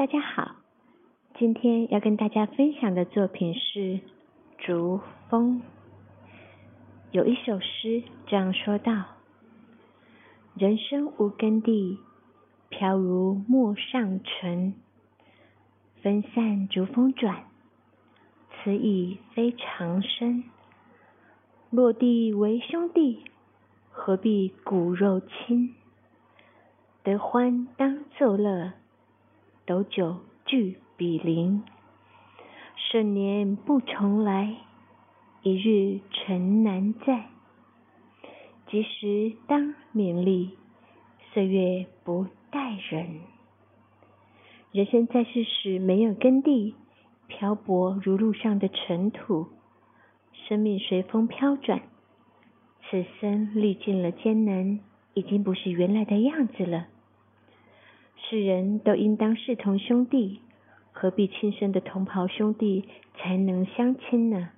大家好，今天要跟大家分享的作品是《逐风》。有一首诗这样说道：“人生无根蒂，飘如陌上尘。分散逐风转，此已非常身。落地为兄弟，何必骨肉亲？得欢当作乐。”斗酒聚比邻，盛年不重来，一日尘难再。及时当勉励，岁月不待人。人生在世时没有耕地，漂泊如路上的尘土，生命随风飘转。此生历尽了艰难，已经不是原来的样子了。世人都应当视同兄弟，何必亲生的同袍兄弟才能相亲呢？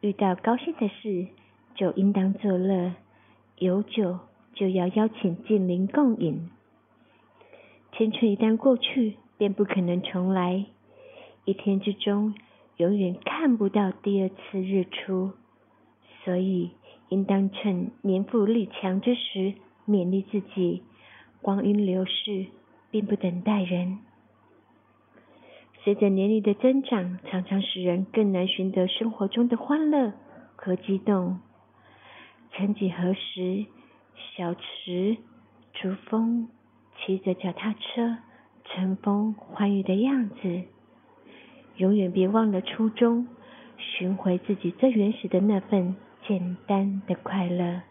遇到高兴的事，就应当作乐；有酒就要邀请近邻共饮。青春一旦过去，便不可能重来。一天之中，永远看不到第二次日出，所以应当趁年富力强之时，勉励自己。光阴流逝，并不等待人。随着年龄的增长，常常使人更难寻得生活中的欢乐和激动。曾几何时，小池竹风，骑着脚踏车，乘风欢愉的样子。永远别忘了初衷，寻回自己最原始的那份简单的快乐。